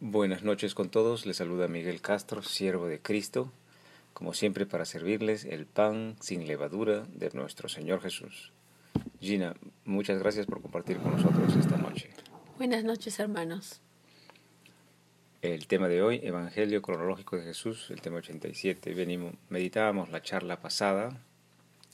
Buenas noches con todos, les saluda Miguel Castro, siervo de Cristo, como siempre para servirles el pan sin levadura de nuestro Señor Jesús. Gina, muchas gracias por compartir con nosotros esta noche. Buenas noches, hermanos. El tema de hoy, Evangelio cronológico de Jesús, el tema 87. Venimos, meditábamos la charla pasada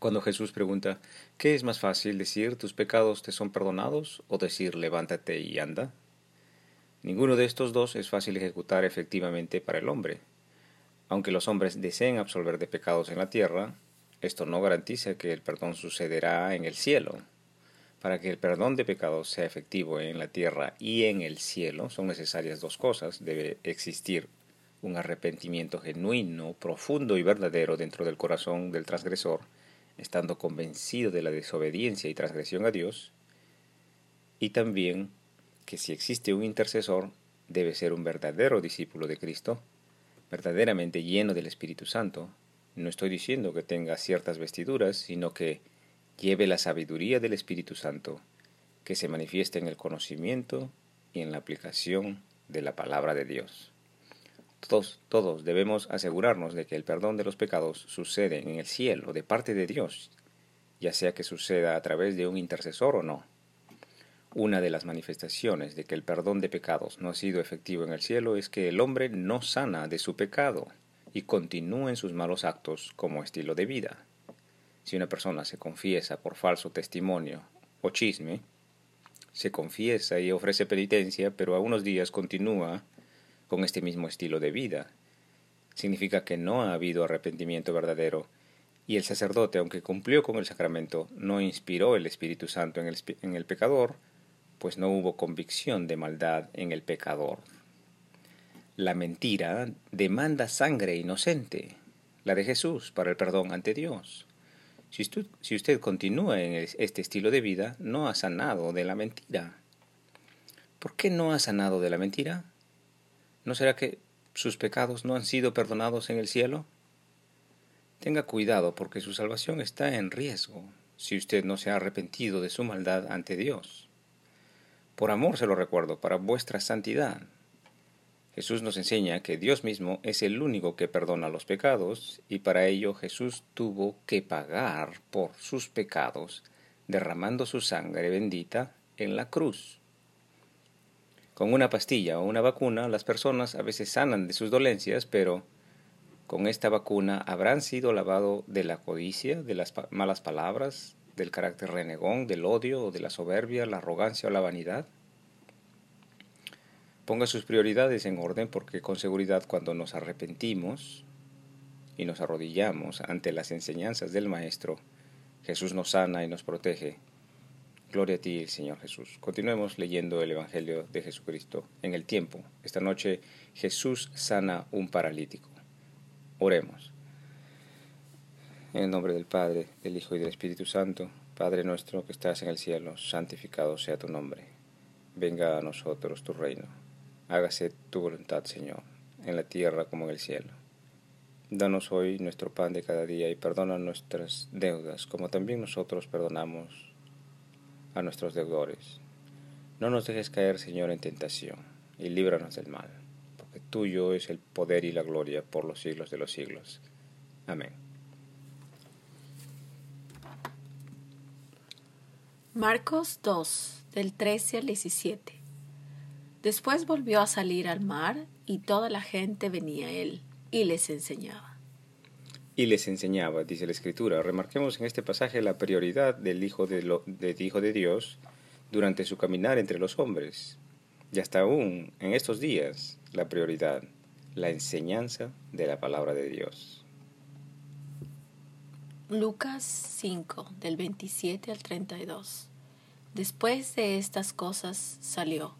cuando Jesús pregunta, ¿qué es más fácil decir tus pecados te son perdonados o decir levántate y anda? Ninguno de estos dos es fácil ejecutar efectivamente para el hombre. Aunque los hombres deseen absolver de pecados en la tierra, esto no garantiza que el perdón sucederá en el cielo. Para que el perdón de pecados sea efectivo en la tierra y en el cielo son necesarias dos cosas. Debe existir un arrepentimiento genuino, profundo y verdadero dentro del corazón del transgresor, estando convencido de la desobediencia y transgresión a Dios, y también que si existe un intercesor, debe ser un verdadero discípulo de Cristo, verdaderamente lleno del Espíritu Santo. No estoy diciendo que tenga ciertas vestiduras, sino que lleve la sabiduría del Espíritu Santo, que se manifiesta en el conocimiento y en la aplicación de la palabra de Dios. Todos, todos debemos asegurarnos de que el perdón de los pecados sucede en el cielo de parte de Dios, ya sea que suceda a través de un intercesor o no. Una de las manifestaciones de que el perdón de pecados no ha sido efectivo en el cielo es que el hombre no sana de su pecado y continúa en sus malos actos como estilo de vida. Si una persona se confiesa por falso testimonio o chisme, se confiesa y ofrece penitencia, pero a unos días continúa con este mismo estilo de vida. Significa que no ha habido arrepentimiento verdadero y el sacerdote, aunque cumplió con el sacramento, no inspiró el Espíritu Santo en el, en el pecador, pues no hubo convicción de maldad en el pecador. La mentira demanda sangre inocente, la de Jesús, para el perdón ante Dios. Si usted, continúa en este estilo de vida, no ha sanado de la mentira. ¿Por qué no ha sanado de la mentira? ¿No será que sus pecados no han sido perdonados en el cielo? Tenga cuidado porque su salvación está en riesgo si usted no se ha arrepentido de su maldad ante Dios. Por amor se lo recuerdo, para vuestra santidad. Jesús nos enseña que Dios mismo es el único que perdona los pecados y para ello Jesús tuvo que pagar por sus pecados derramando su sangre bendita en la cruz. Con una pastilla o una vacuna las personas a veces sanan de sus dolencias, pero con esta vacuna habrán sido lavado de la codicia, de las malas palabras, del carácter renegón, del odio de la soberbia, la arrogancia o la vanidad. Ponga sus prioridades en orden porque con seguridad cuando nos arrepentimos y nos arrodillamos ante las enseñanzas del Maestro, Jesús nos sana y nos protege. Gloria a ti, Señor Jesús. Continuemos leyendo el Evangelio de Jesucristo en el tiempo. Esta noche Jesús sana un paralítico. Oremos. En el nombre del Padre, del Hijo y del Espíritu Santo, Padre nuestro que estás en el cielo, santificado sea tu nombre. Venga a nosotros tu reino hágase tu voluntad, Señor, en la tierra como en el cielo. Danos hoy nuestro pan de cada día y perdona nuestras deudas, como también nosotros perdonamos a nuestros deudores. No nos dejes caer, Señor, en tentación, y líbranos del mal, porque tuyo es el poder y la gloria por los siglos de los siglos. Amén. Marcos 2, del 13 al 17. Después volvió a salir al mar y toda la gente venía a él y les enseñaba. Y les enseñaba, dice la Escritura. Remarquemos en este pasaje la prioridad del Hijo de, lo, Hijo de Dios durante su caminar entre los hombres. Y hasta aún en estos días, la prioridad, la enseñanza de la palabra de Dios. Lucas 5, del 27 al 32. Después de estas cosas salió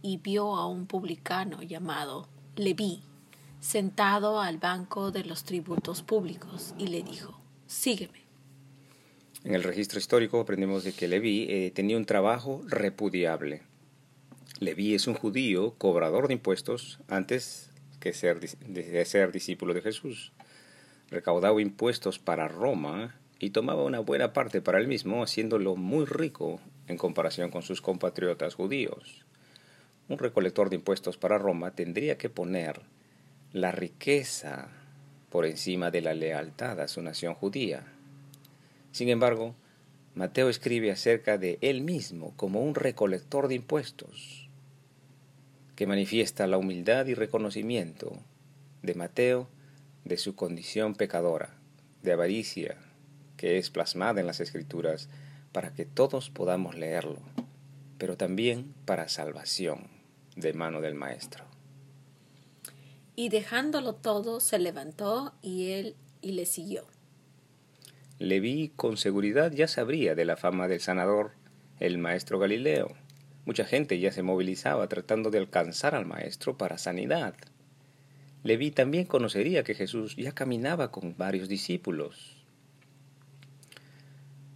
y vio a un publicano llamado Leví sentado al banco de los tributos públicos y le dijo, sígueme. En el registro histórico aprendemos de que Leví eh, tenía un trabajo repudiable. Leví es un judío cobrador de impuestos antes que de ser discípulo de Jesús. Recaudaba impuestos para Roma y tomaba una buena parte para él mismo, haciéndolo muy rico en comparación con sus compatriotas judíos. un recolector de impuestos para Roma tendría que poner la riqueza por encima de la lealtad a su nación judía. Sin embargo, Mateo escribe acerca de él mismo como un recolector de impuestos, que manifiesta la humildad y reconocimiento de Mateo de su condición pecadora, de avaricia, que es plasmada en las Escrituras para que todos podamos leerlo, pero también para salvación de mano del Maestro. Y dejándolo todo, se levantó y él y le siguió. Leví con seguridad ya sabría de la fama del sanador, el maestro Galileo. Mucha gente ya se movilizaba tratando de alcanzar al maestro para sanidad. Leví también conocería que Jesús ya caminaba con varios discípulos.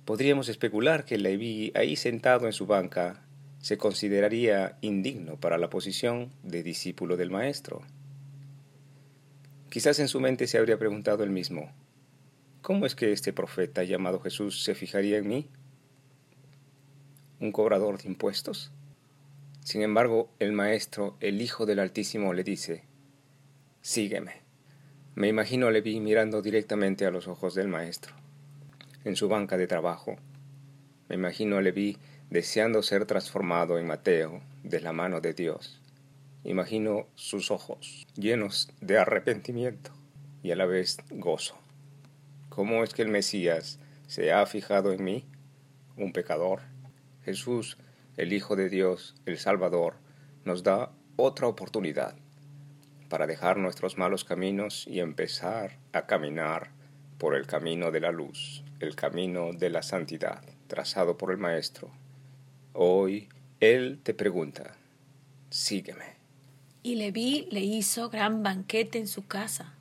Podríamos especular que Leví, ahí sentado en su banca, se consideraría indigno para la posición de discípulo del Maestro. Quizás en su mente se habría preguntado él mismo, ¿Cómo es que este profeta llamado Jesús se fijaría en mí? ¿Un cobrador de impuestos? Sin embargo, el Maestro, el Hijo del Altísimo, le dice, Sígueme. Me imagino a Leví mirando directamente a los ojos del Maestro, en su banca de trabajo. Me imagino a Leví deseando ser transformado en Mateo de la mano de Dios. Imagino sus ojos llenos de arrepentimiento y a la vez gozo. ¿Cómo es que el Mesías se ha fijado en mí, un pecador? Jesús, el Hijo de Dios, el Salvador, nos da otra oportunidad para dejar nuestros malos caminos y empezar a caminar por el camino de la luz, el camino de la santidad, trazado por el Maestro. Hoy Él te pregunta, sígueme. Y Leví le hizo gran banquete en su casa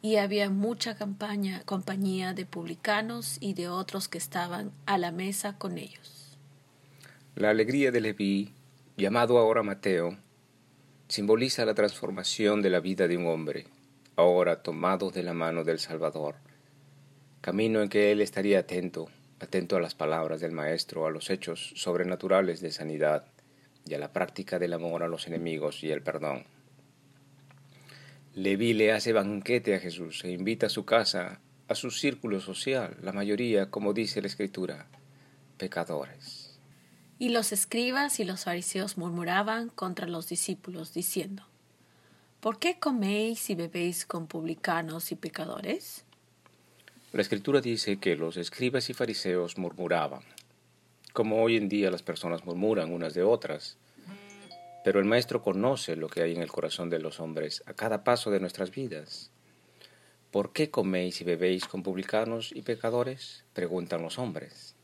y había mucha campaña, compañía de publicanos y de otros que estaban a la mesa con ellos. La alegría de Leví, llamado ahora Mateo, simboliza la transformación de la vida de un hombre, ahora tomado de la mano del Salvador, camino en que él estaría atento, atento a las palabras del Maestro, a los hechos sobrenaturales de sanidad y a la práctica del amor a los enemigos y el perdón. Leví le hace banquete a Jesús e invita a su casa, a su círculo social, la mayoría, como dice la Escritura, pecadores. Y los escribas y los fariseos murmuraban contra los discípulos, diciendo, ¿Por qué coméis y bebéis con publicanos y pecadores? La Escritura dice que los escribas y fariseos murmuraban, como hoy en día las personas murmuran unas de otras, pero el Maestro conoce lo que hay en el corazón de los hombres a cada paso de nuestras vidas. ¿Por qué coméis y bebéis con publicanos y pecadores? preguntan los hombres.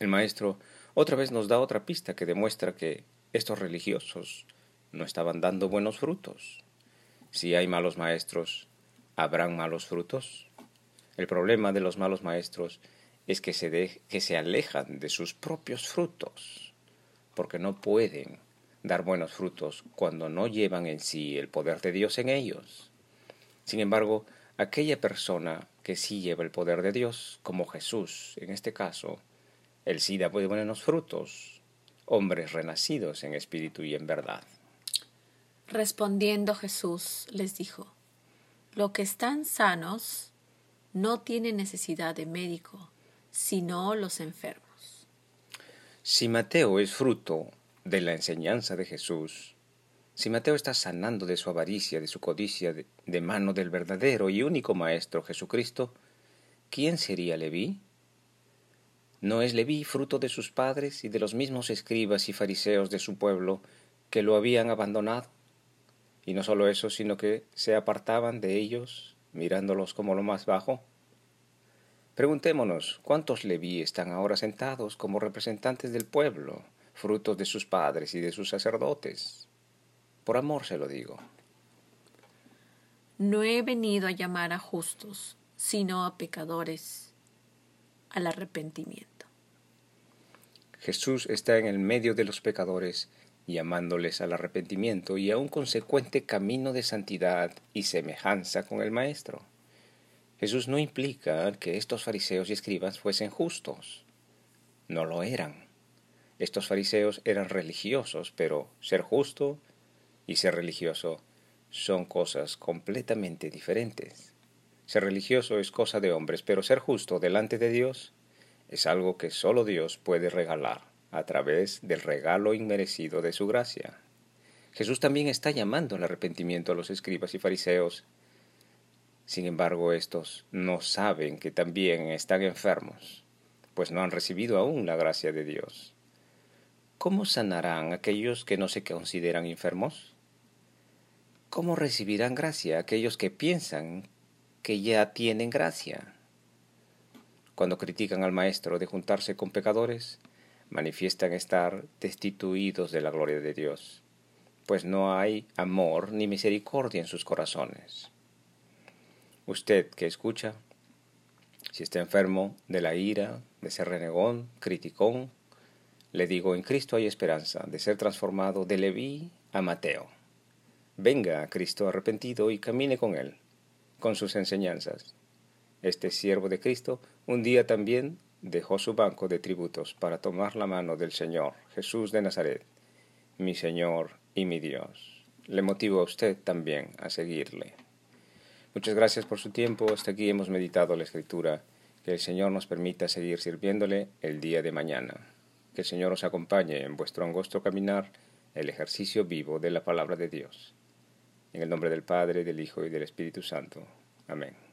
El Maestro otra vez nos da otra pista que demuestra que estos religiosos no estaban dando buenos frutos. Si hay malos maestros, ¿habrán malos frutos? El problema de los malos maestros es que se, que se alejan de sus propios frutos, porque no pueden dar buenos frutos cuando no llevan en sí el poder de Dios en ellos. Sin embargo, aquella persona que sí lleva el poder de Dios, como Jesús en este caso, él sí da buenos frutos, hombres renacidos en espíritu y en verdad. Respondiendo Jesús les dijo, Lo que están sanos no tienen necesidad de médico, sino los enfermos. Si Mateo es fruto de la enseñanza de Jesús, si Mateo está sanando de su avaricia, de su codicia, de, mano del verdadero y único Maestro Jesucristo, ¿quién sería Leví? ¿No es Leví fruto de sus padres y de los mismos escribas y fariseos de su pueblo que lo habían abandonado? Y no solo eso, sino que se apartaban de ellos, mirándolos como lo más bajo. Preguntémonos, ¿cuántos Leví están ahora sentados como representantes del pueblo, frutos de sus padres y de sus sacerdotes. Por amor se lo digo. No he venido a llamar a justos, sino a pecadores al arrepentimiento. Jesús está en el medio de los pecadores, llamándoles al arrepentimiento y a un consecuente camino de santidad y semejanza con el Maestro. Jesús no implica que estos fariseos y escribas fuesen justos. No lo eran Estos fariseos eran religiosos, pero ser justo y ser religioso son cosas completamente diferentes. Ser religioso es cosa de hombres, pero ser justo delante de Dios es algo que solo Dios puede regalar a través del regalo inmerecido de su gracia. Jesús también está llamando al arrepentimiento a los escribas y fariseos. Sin embargo, estos no saben que también están enfermos, pues no han recibido aún la gracia de Dios. ¿Cómo sanarán aquellos que no se consideran enfermos? ¿Cómo recibirán gracia aquellos que piensan que ya tienen gracia? Cuando critican al Maestro de juntarse con pecadores, manifiestan estar destituidos de la gloria de Dios, pues no hay amor ni misericordia en sus corazones. Usted que escucha, si está enfermo de la ira, de ser renegón, criticón, le digo, en Cristo hay esperanza de ser transformado de Leví a Mateo. Venga a Cristo arrepentido y camine con Él, con sus enseñanzas. Este siervo de Cristo un día también dejó su banco de tributos para tomar la mano del Señor Jesús de Nazaret, mi Señor y mi Dios. Le motivo a usted también a seguirle. Muchas gracias por su tiempo. Hasta aquí hemos meditado la Escritura. Que el Señor nos permita seguir sirviéndole el día de mañana. Que el Señor os acompañe en vuestro angosto caminar, el ejercicio vivo de la palabra de Dios. En el nombre del Padre, del Hijo y del Espíritu Santo. Amén.